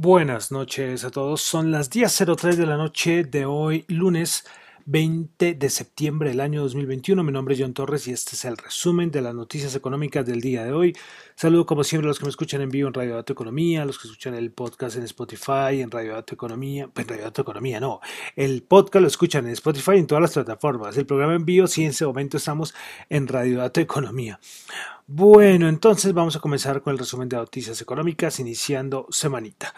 Buenas noches a todos. Son las 10.03 de la noche de hoy, lunes 20 de septiembre del año 2021. Mi nombre es John Torres y este es el resumen de las noticias económicas del día de hoy. Saludo como siempre a los que me escuchan en vivo en Radio Dato Economía, a los que escuchan el podcast en Spotify, en Radio Dato Economía, pues en Radio Dato Economía no, el podcast lo escuchan en Spotify y en todas las plataformas. El programa en vivo sí en ese momento estamos en Radio Dato Economía. Bueno, entonces vamos a comenzar con el resumen de noticias económicas, iniciando semanita.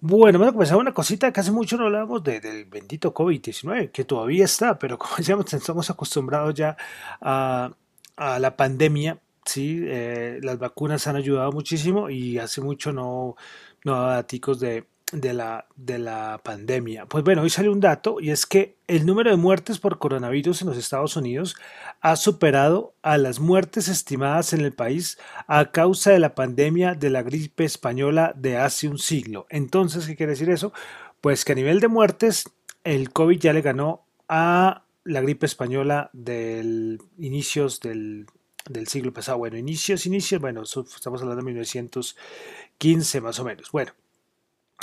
Bueno, vamos a comenzar una cosita que hace mucho no hablamos de, del bendito COVID-19, que todavía está, pero como decíamos, estamos acostumbrados ya a, la pandemia, ¿sí? Eh, las vacunas han ayudado muchísimo y hace mucho no, no datos de, de la, de la pandemia. Pues bueno, hoy sale un dato y es que el número de muertes por coronavirus en los Estados Unidos ha superado a las muertes estimadas en el país a causa de la pandemia de la gripe española de hace un siglo. Entonces, ¿qué quiere decir eso? Pues que a nivel de muertes, el COVID ya le ganó a la gripe española del inicios del, del siglo pasado. Bueno, inicios, inicios, bueno, estamos hablando de 1915 más o menos. Bueno,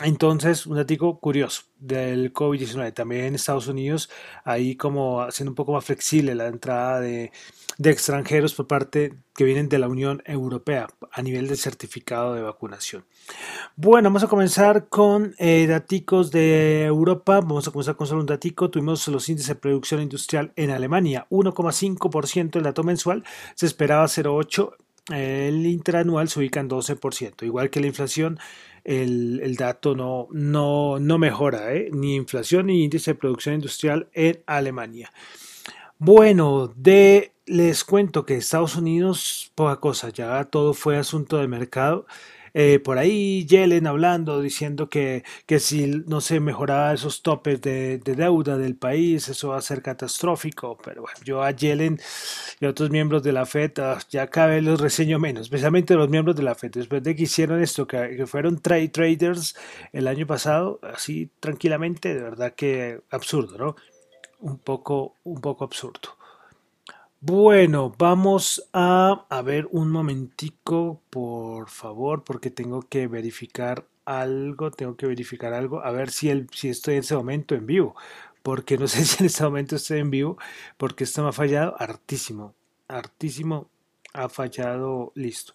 entonces, un dato curioso del COVID-19. También en Estados Unidos, ahí como haciendo un poco más flexible la entrada de, extranjeros por parte que vienen de la Unión Europea a nivel de certificado de vacunación. Bueno, vamos a comenzar con eh, datos de Europa. Vamos a comenzar con solo un datico. Tuvimos los índices de producción industrial en Alemania, 1,5% el dato mensual. Se esperaba 0,8%. El interanual se ubica en 12%, igual que la inflación el, dato no, no, no mejora, ¿eh? ni inflación ni índice de producción industrial en Alemania. Bueno, de, les cuento que Estados Unidos, poca cosa, ya todo fue asunto de mercado. Eh, por ahí Yellen hablando, diciendo que, que si no se mejoraba esos topes de, deuda del país, eso va a ser catastrófico. Pero bueno, yo a Yellen y otros miembros de la FED ah, ya cada vez los reseño menos, especialmente los miembros de la FED, después de que hicieron esto, que, que fueron trade traders el año pasado, así tranquilamente, de verdad que absurdo, ¿no? Un poco, un poco absurdo. Bueno, vamos a, ver un momentico, por favor, porque tengo que verificar algo, tengo que verificar algo, a ver si, el, si estoy en ese momento en vivo, porque no sé si en este momento estoy en vivo, porque esto me ha fallado hartísimo, hartísimo, ha fallado, listo.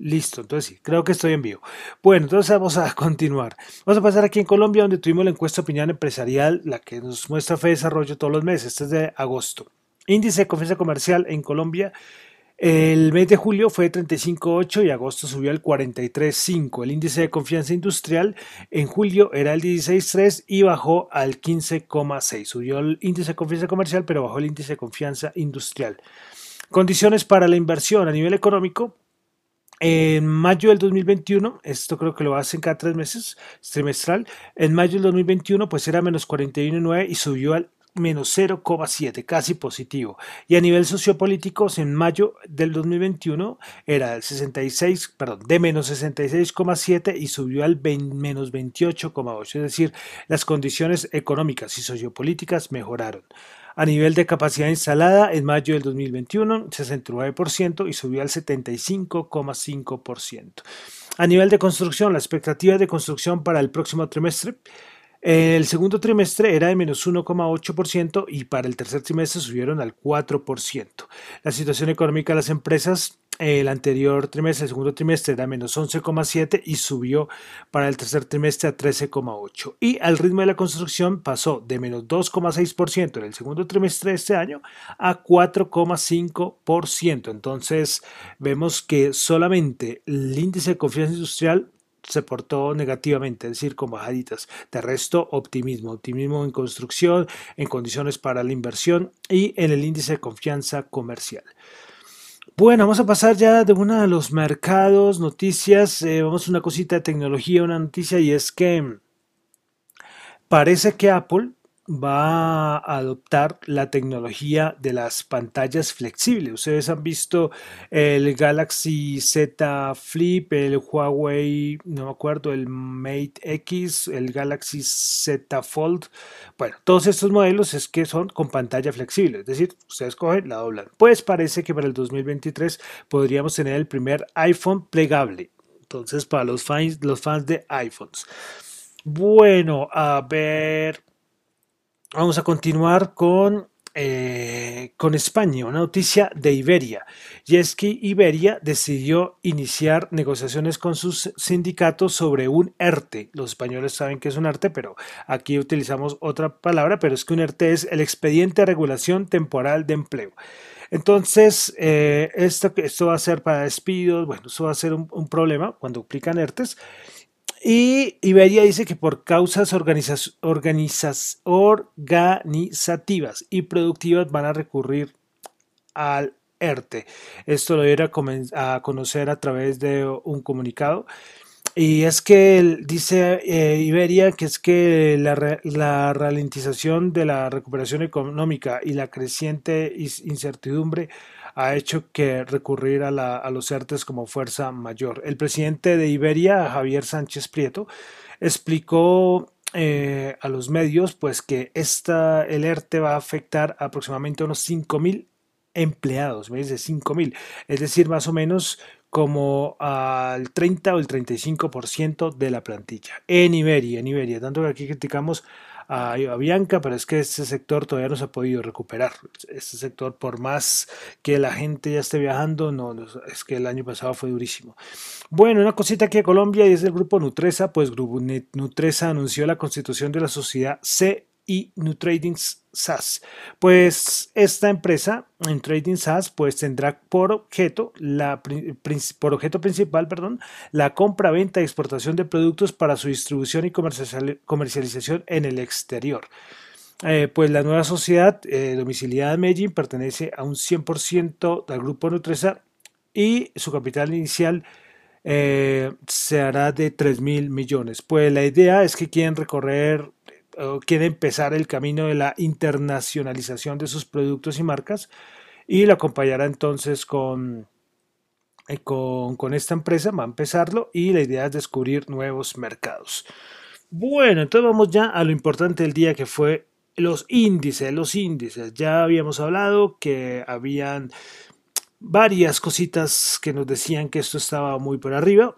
Listo, entonces sí, creo que estoy en vivo. Bueno, entonces vamos a continuar. Vamos a pasar aquí en Colombia, donde tuvimos la encuesta opinión empresarial, la que nos muestra fe de desarrollo todos los meses. Este es de agosto. Índice de confianza comercial en Colombia. El mes de julio fue 35.8 y agosto subió al 43.5. El índice de confianza industrial en julio era el 16.3 y bajó al 15.6. Subió el índice de confianza comercial, pero bajó el índice de confianza industrial. Condiciones para la inversión a nivel económico. En mayo del 2021, esto creo que lo hacen cada tres meses, trimestral, en mayo del 2021 pues era menos 41.9 y subió al menos 0,7, casi positivo. Y a nivel sociopolítico, en mayo del 2021 era el 66, perdón, de menos 66,7 y subió al menos 28,8. Es decir, las condiciones económicas y sociopolíticas mejoraron. A nivel de capacidad instalada, en mayo del 2021, 69% y subió al 75,5%. A nivel de construcción, la expectativa de construcción para el próximo trimestre el segundo trimestre era de menos 1,8% y para el tercer trimestre subieron al 4%. La situación económica de las empresas el anterior trimestre, el segundo trimestre era menos 11,7 y subió para el tercer trimestre a 13,8. Y al ritmo de la construcción pasó de menos 2,6% en el segundo trimestre de este año a 4,5%. Entonces vemos que solamente el índice de confianza industrial se portó negativamente, es decir, con bajaditas. De resto, optimismo, optimismo en construcción, en condiciones para la inversión y en el índice de confianza comercial. Bueno, vamos a pasar ya de uno de los mercados, noticias, eh, vamos a una cosita de tecnología, una noticia y es que parece que Apple va a adoptar la tecnología de las pantallas flexibles. Ustedes han visto el Galaxy Z Flip, el Huawei, no me acuerdo, el Mate X, el Galaxy Z Fold. Bueno, todos estos modelos es que son con pantalla flexible, es decir, ustedes cogen, la doblan. Pues parece que para el 2023 podríamos tener el primer iPhone plegable Entonces, para los fans, los fans de iPhones. Bueno, a ver. Vamos a continuar con eh, con España, una noticia de Iberia. Y es que Iberia decidió iniciar negociaciones con sus sindicatos sobre un ERTE. Los españoles saben que es un ERTE, pero aquí utilizamos otra palabra, pero es que un ERTE es el expediente de regulación temporal de empleo. Entonces, eh, esto, esto va a ser para despidos, bueno, eso va a ser un, un problema cuando aplican ERTES. Y Iberia dice que por causas organizativas y productivas van a recurrir al ERTE. Esto lo era a conocer a través de un comunicado. Y es que dice eh, Iberia que es que la, ralentización de la recuperación económica y la creciente incertidumbre ha hecho que recurrir a, los ERTES como fuerza mayor. El presidente de Iberia, Javier Sánchez Prieto, explicó eh, a los medios pues que esta, el ERTE va a afectar aproximadamente unos 5.000 empleados, me dice 5.000, es decir, más o menos como al 30 o el 35% de la plantilla. En Iberia, en Iberia, tanto que aquí criticamos a, Bianca, pero es que este sector todavía no se ha podido recuperar. Este sector, por más que la gente ya esté viajando, no, es que el año pasado fue durísimo. Bueno, una cosita aquí a Colombia y es el grupo Nutresa, pues Grupo Nutresa anunció la constitución de la sociedad C y Nutrading SaaS. Pues esta empresa, en Trading SaaS, pues tendrá por objeto, la, por objeto principal perdón, la compra, venta y exportación de productos para su distribución y comercialización en el exterior. Eh, pues la nueva sociedad eh, domiciliada en Medellín pertenece a un 100% al grupo Nutresa y su capital inicial eh, se hará de 3 mil millones. Pues la idea es que quieren recorrer quiere empezar el camino de la internacionalización de sus productos y marcas y lo acompañará entonces con, eh, con, con, esta empresa, va a empezarlo y la idea es descubrir nuevos mercados. Bueno, entonces vamos ya a lo importante del día que fue los índices, los índices. Ya habíamos hablado que habían varias cositas que nos decían que esto estaba muy por arriba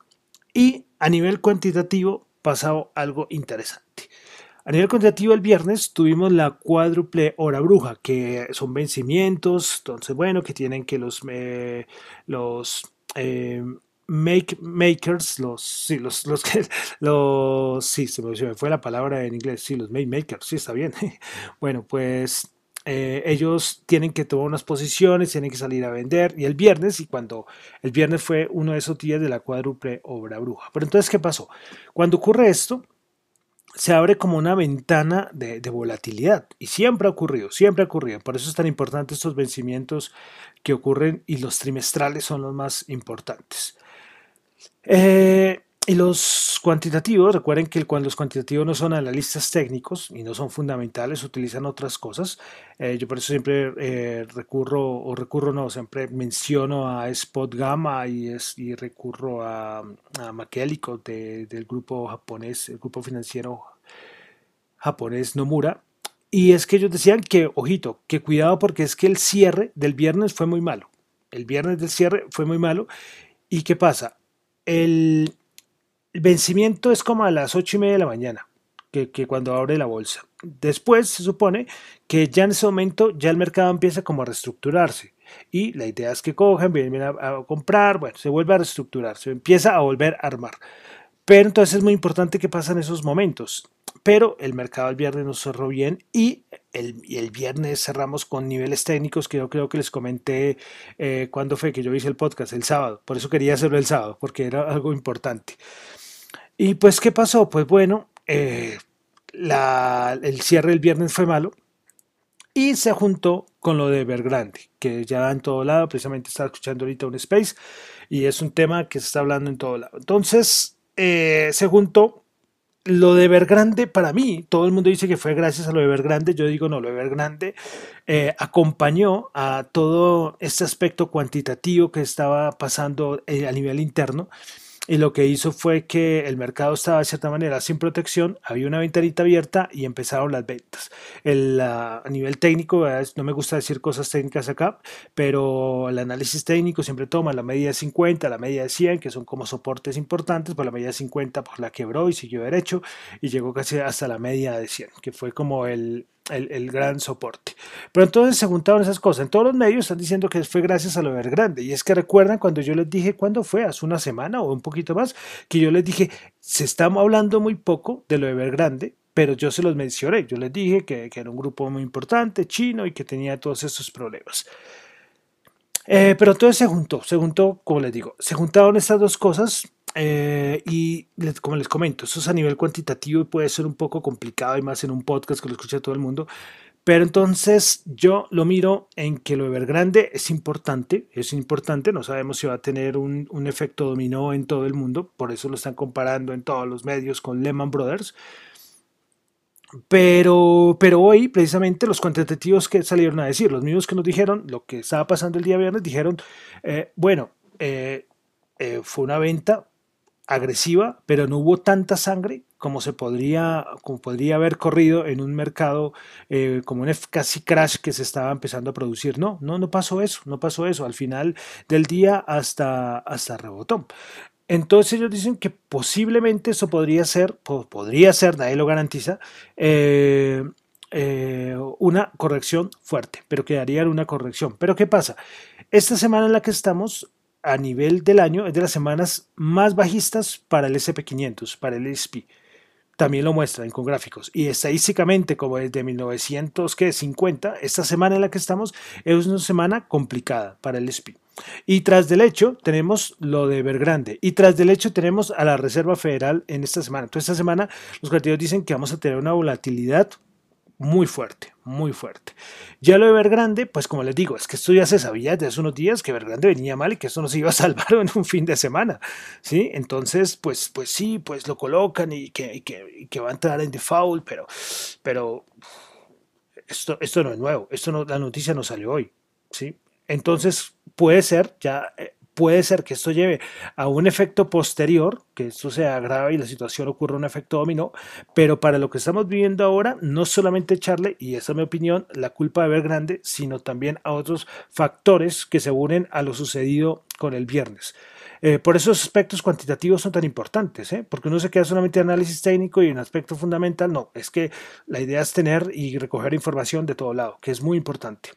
y a nivel cuantitativo pasado algo interesante. A nivel cuantitativo, el viernes tuvimos la cuádruple hora bruja, que son vencimientos, entonces, bueno, que tienen que los, eh, los eh, make, makers, los, sí, los, los, los, sí, se me, fue la palabra en inglés, sí, los make makers, sí, está bien. bueno, pues eh, ellos tienen que tomar unas posiciones, tienen que salir a vender, y el viernes, y cuando el viernes fue uno de esos días de la cuádruple obra bruja. Pero entonces, ¿qué pasó? Cuando ocurre esto, se abre como una ventana de, volatilidad y siempre ha ocurrido, siempre ha ocurrido. Por eso es tan importante estos vencimientos que ocurren y los trimestrales son los más importantes. Eh, y los cuantitativos, recuerden que cuando los cuantitativos no son analistas técnicos y no son fundamentales, utilizan otras cosas. Eh, yo por eso siempre eh, recurro, o recurro no, siempre menciono a Spot Gamma y, es, y recurro a, a del grupo japonés, el grupo financiero japonés Nomura. Y es que ellos decían que, ojito, que cuidado porque es que el cierre del viernes fue muy malo. El viernes del cierre fue muy malo. ¿Y qué pasa? El, el vencimiento es como a las ocho y media de la mañana, que, cuando abre la bolsa. Después se supone que ya en ese momento ya el mercado empieza como a reestructurarse. Y la idea es que cojan, vienen a, comprar, bueno, se vuelve a reestructurar, se empieza a volver a armar. Pero entonces es muy importante que pasan esos momentos. Pero el mercado el viernes nos cerró bien y el, el, viernes cerramos con niveles técnicos que yo creo que les comenté eh, cuando fue que yo hice el podcast, el sábado. Por eso quería hacerlo el sábado, porque era algo importante. Y pues, ¿qué pasó? Pues bueno, eh, el cierre del viernes fue malo y se juntó con lo de Evergrande, que ya en todo lado, precisamente estaba escuchando ahorita un space y es un tema que se está hablando en todo lado. Entonces, eh, se juntó lo de Evergrande para mí, todo el mundo dice que fue gracias a lo de Evergrande, yo digo no, lo de Evergrande eh, acompañó a todo este aspecto cuantitativo que estaba pasando a nivel interno y lo que hizo fue que el mercado estaba de cierta manera sin protección, había una ventanita abierta y empezaron las ventas. El, a nivel técnico, no me gusta decir cosas técnicas acá, pero el análisis técnico siempre toma la media de 50, la media de 100, que son como soportes importantes, por la media de 50 pues la quebró y siguió derecho y llegó casi hasta la media de 100, que fue como el, el, gran soporte. Pero entonces se juntaron esas cosas. En todos los medios están diciendo que fue gracias a lo grande Y es que recuerdan cuando yo les dije, ¿cuándo fue? Hace una semana o un poquito más, que yo les dije, se está hablando muy poco de lo de grande pero yo se los mencioné. Yo les dije que, era un grupo muy importante, chino, y que tenía todos estos problemas. Eh, pero todo se juntó, se juntó, como les digo, se juntaron estas dos cosas eh, y como les comento, eso es a nivel cuantitativo y puede ser un poco complicado y más en un podcast que lo escucha todo el mundo. Pero entonces yo lo miro en que lo de Evergrande es importante, es importante, no sabemos si va a tener un, un, efecto dominó en todo el mundo, por eso lo están comparando en todos los medios con Lehman Brothers. Pero, pero hoy, precisamente, los cuantitativos que salieron a decir, los mismos que nos dijeron lo que estaba pasando el día viernes, dijeron, eh, bueno, eh, eh, fue una venta agresiva, pero no hubo tanta sangre como se podría, como podría haber corrido en un mercado como un casi crash que se estaba empezando a producir. No, no, no pasó eso, no pasó eso. Al final del día hasta, hasta rebotó. Entonces ellos dicen que posiblemente eso podría ser, podría ser, nadie lo garantiza, eh, eh, una corrección fuerte, pero quedaría una corrección. Pero ¿qué pasa? Esta semana en la que estamos, a nivel del año, es de las semanas más bajistas para el SP500, para el SP. También lo muestran con gráficos. Y estadísticamente, como desde 1950, esta semana en la que estamos es una semana complicada para el SP. Y tras del hecho tenemos lo de Evergrande. Y tras del hecho tenemos a la Reserva Federal en esta semana. Entonces esta semana los creativos dicen que vamos a tener una volatilidad muy fuerte, muy fuerte. Ya lo de Evergrande, pues como les digo, es que esto ya se sabía desde hace unos días que Evergrande venía mal y que esto no se iba a salvar en un fin de semana, ¿sí? Entonces, pues, pues sí, pues lo colocan y que, que, va a entrar en default, pero, pero esto, esto no es nuevo, esto no, la noticia no salió hoy, ¿sí? Entonces, puede ser, ya eh, puede ser que esto lleve a un efecto posterior, que esto se agrave y la situación ocurra un efecto dominó, pero para lo que estamos viviendo ahora, no solamente echarle, y esa es mi opinión, la culpa de ver grande, sino también a otros factores que se unen a lo sucedido con el viernes. Eh, por eso los aspectos cuantitativos son tan importantes, ¿eh? porque uno se queda solamente en análisis técnico y un aspecto fundamental, no, es que la idea es tener y recoger información de todo lado, que es muy importante.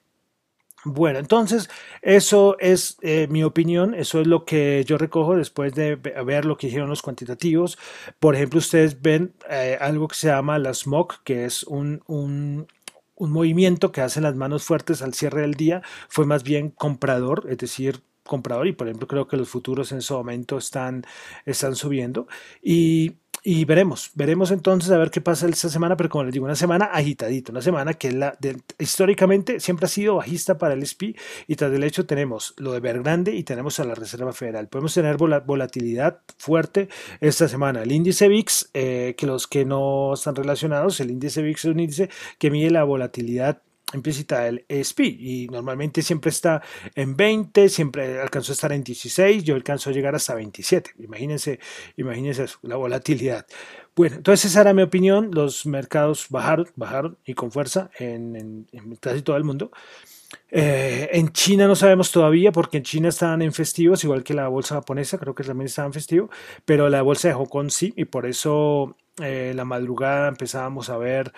Bueno, entonces eso es eh, mi opinión, eso es lo que yo recojo después de ver lo que dijeron los cuantitativos. Por ejemplo, ustedes ven eh, algo que se llama la SMOC, que es un, un, un movimiento que hacen las manos fuertes al cierre del día, fue más bien comprador, es decir, comprador y por ejemplo creo que los futuros en su momento están, están subiendo y y veremos, veremos entonces a ver qué pasa esta semana, pero como les digo, una semana agitadita, una semana que la históricamente siempre ha sido bajista para el SPI y tras del hecho tenemos lo de Vergrande y tenemos a la Reserva Federal. Podemos tener volatilidad fuerte esta semana. El índice VIX, eh, que los que no están relacionados, el índice VIX es un índice que mide la volatilidad implícita el ESP y normalmente siempre está en 20, siempre alcanzó a estar en 16, yo alcanzo a llegar hasta 27. Imagínense, imagínense la volatilidad. Bueno, entonces esa era mi opinión, los mercados bajaron, bajaron y con fuerza en, casi todo el mundo. Eh, en China no sabemos todavía porque en China estaban en festivos, igual que la bolsa japonesa, creo que también estaba en festivo, pero la bolsa de Hong Kong sí, y por eso eh, la madrugada empezábamos a ver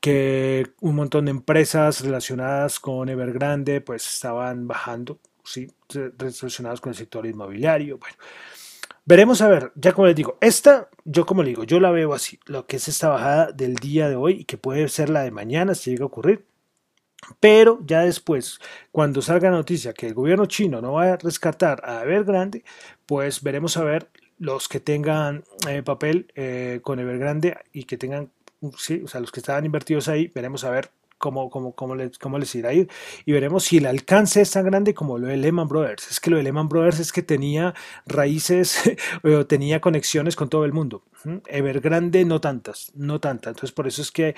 que un montón de empresas relacionadas con Evergrande pues estaban bajando, sí, relacionadas con el sector inmobiliario. Bueno, veremos a ver, ya como les digo, esta, yo como le digo, yo la veo así, lo que es esta bajada del día de hoy y que puede ser la de mañana si llega a ocurrir. Pero ya después, cuando salga la noticia que el gobierno chino no va a rescatar a Evergrande, pues veremos a ver los que tengan eh, papel eh, con Evergrande y que tengan sí, o sea, los que estaban invertidos ahí, veremos a ver cómo, cómo, cómo, les, cómo les irá a ir y veremos si el alcance es tan grande como lo de Lehman Brothers. Es que lo de Lehman Brothers es que tenía raíces o tenía conexiones con todo el mundo. Evergrande no tantas, no tantas. Entonces por eso es que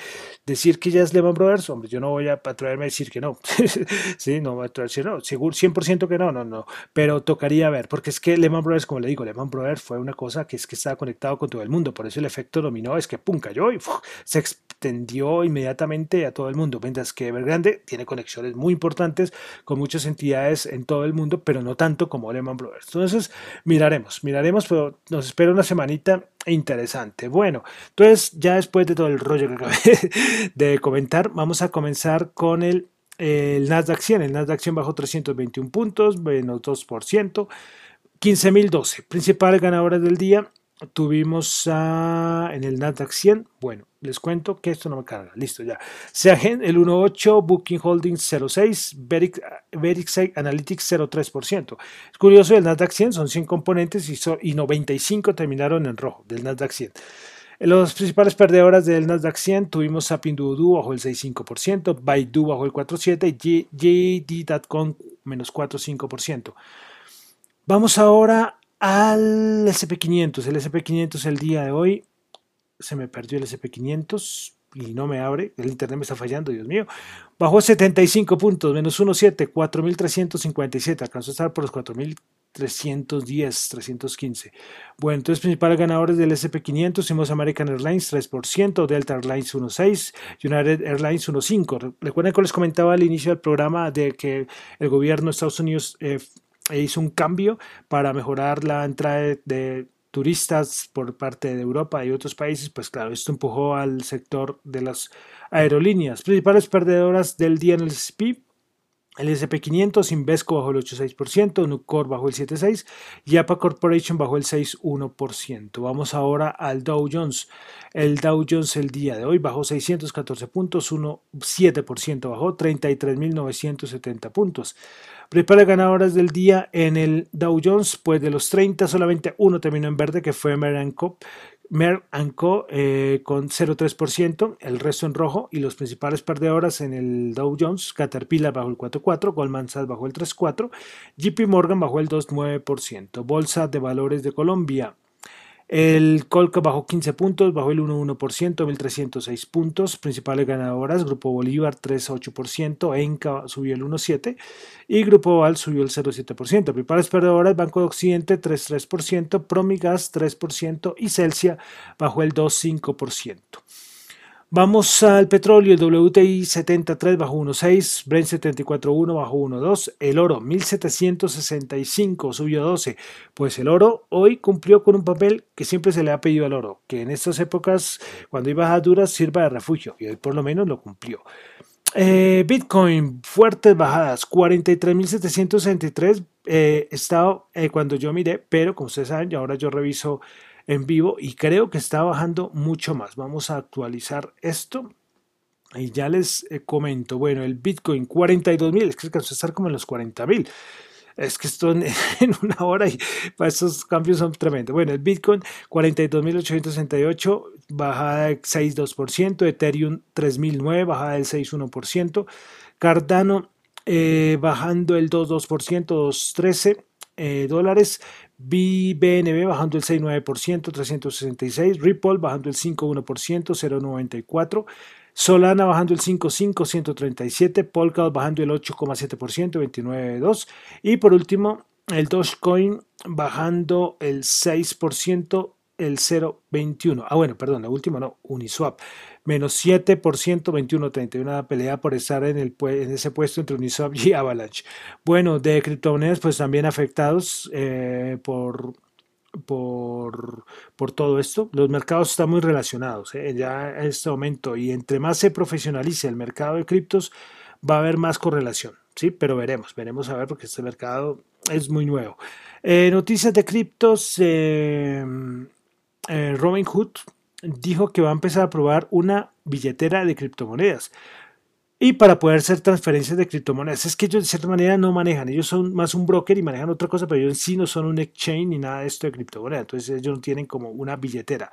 decir que ya es Lehman Brothers, hombre, yo no voy a atreverme a decir que no. sí, no voy a atreverme a decir no, seguro 100% que no, no, no. Pero tocaría ver, porque es que Lehman Brothers, como le digo, Lehman Brothers fue una cosa que es que estaba conectado con todo el mundo. Por eso el efecto dominó es que pum, cayó y se extendió inmediatamente a todo el mundo. Mientras que Evergrande tiene conexiones muy importantes con muchas entidades en todo el mundo, pero no tanto como Lehman Brothers. Entonces, miraremos, miraremos, pero nos espera una semanita interesante. Bueno, entonces ya después de todo el rollo que acabé de comentar, vamos a comenzar con el, el Nasdaq 100. El Nasdaq 100 bajó 321 puntos, menos 2%. 15.012, principales ganadores del día. Tuvimos en el Nasdaq 100, bueno, les cuento que esto no me carga, listo ya. Seagen el 1.8, Booking Holdings 0.6, Verix Analytics 0.3%. Es curioso, el Nasdaq 100 son 100 componentes y, y 95 terminaron en rojo del Nasdaq 100. Los principales perdedoras del Nasdaq 100 tuvimos a Pinduoduo bajo el 6.5%, Baidu bajo el 4.7% y JD.com menos 4.5%. Vamos ahora al SP500. El SP500 el día de hoy se me perdió el SP500 y no me abre. El internet me está fallando, Dios mío. Bajó 75 puntos, menos 1,7, 4.357. Alcanzó a estar por los 4.310, 315. Bueno, entonces principales ganadores del SP500 hicimos American Airlines 3%, Delta Airlines 1.6, United Airlines 1.5. Recuerden que les comentaba al inicio del programa de que el gobierno de Estados Unidos eh, hizo un cambio para mejorar la entrada de turistas por parte de Europa y otros países, pues claro, esto empujó al sector de las aerolíneas. Principales perdedoras del día en el SP, el SP500, Invesco bajó el 8,6%, Nucor bajó el 7,6% y APA Corporation bajó el 6,1%. Vamos ahora al Dow Jones. El Dow Jones el día de hoy bajó 614 puntos, 1,7% bajó, 33.970 puntos. Principales ganadoras del día en el Dow Jones, pues de los 30 solamente uno terminó en verde que fue Merck Co. Eh, con 0,3%, el resto en rojo y los principales perdedoras en el Dow Jones, Caterpillar bajo el 4,4%, Goldman Sachs bajo el 3,4%, JP Morgan bajo el 2,9%, Bolsa de Valores de Colombia el Colca bajó 15 puntos, bajó el 1,1%, 1.306 puntos. Principales ganadoras, Grupo Bolívar 3,8%, Enca subió el 1,7% y Grupo Val subió el 0,7%. Principales perdedoras, Banco de Occidente 3,3%, Promigas 3% y Celsia bajó el 2,5%. Vamos al petróleo, el WTI 73 bajo 1.6, Brent 74.1 bajo 1.2, el oro 1765 subió 12, pues el oro hoy cumplió con un papel que siempre se le ha pedido al oro, que en estas épocas cuando hay bajas duras sirva de refugio y hoy por lo menos lo cumplió. Eh, Bitcoin, fuertes bajadas, 43.763 eh, estaba eh, cuando yo miré, pero como ustedes saben, ahora yo reviso en vivo y creo que está bajando mucho más. Vamos a actualizar esto. Y ya les eh, comento, bueno, el Bitcoin 42 mil, es que alcanzó a estar como en los 40 mil. Es que esto en, una hora y para estos cambios son tremendos. Bueno, el Bitcoin 42.868, bajada de 6,2%, Ethereum 3.009, bajada del 6,1%, Cardano eh, bajando el 2,2%, 2,13%, eh, dólares, BNB bajando el 6,9%, 366, Ripple bajando el 5,1%, 0,94%, Solana bajando el 5,5%, 137, Polkadot bajando el 8,7%, 29,2%, y por último el Dogecoin bajando el 6%, el 0,21. Ah, bueno, perdón, la última no, Uniswap. Menos 7%, 21,30. Una pelea por estar en, el, en ese puesto entre Uniswap y Avalanche. Bueno, de criptomonedas, pues también afectados eh, por, por, por, todo esto. Los mercados están muy relacionados eh, ya en este momento. Y entre más se profesionalice el mercado de criptos, va a haber más correlación. Sí, pero veremos, veremos a ver porque este mercado es muy nuevo. Eh, noticias de criptos. Eh, Robin Hood dijo que va a empezar a probar una billetera de criptomonedas. Y para poder hacer transferencias de criptomonedas. Es que ellos de cierta manera no manejan. Ellos son más un broker y manejan otra cosa, pero ellos en sí no son un exchange ni nada de esto de criptomonedas. Entonces ellos no tienen como una billetera.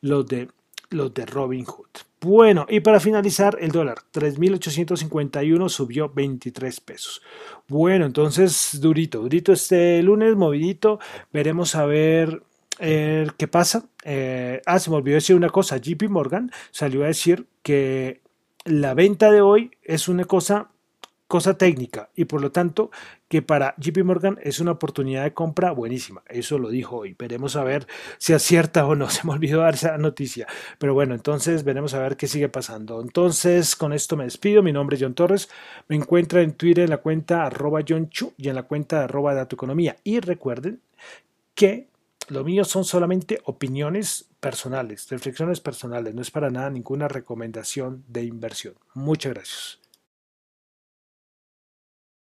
Los de, los de Robin Hood. Bueno, y para finalizar, el dólar 3.851 subió 23 pesos. Bueno, entonces durito, durito este lunes, movidito. Veremos a ver Eh, ¿Qué pasa? Eh, ah, se me olvidó decir una cosa. JP Morgan salió a decir que la venta de hoy es una cosa cosa técnica y por lo tanto que para JP Morgan es una oportunidad de compra buenísima. Eso lo dijo hoy. Veremos a ver si acierta o no. Se me olvidó dar esa noticia. Pero bueno, entonces veremos a ver qué sigue pasando. Entonces, con esto me despido. Mi nombre es John Torres. Me encuentra en Twitter en la cuenta arroba John Chu y en la cuenta arroba Economía. Y recuerden que lo mío son solamente opiniones personales, reflexiones personales. No es para nada ninguna recomendación de inversión. Muchas gracias.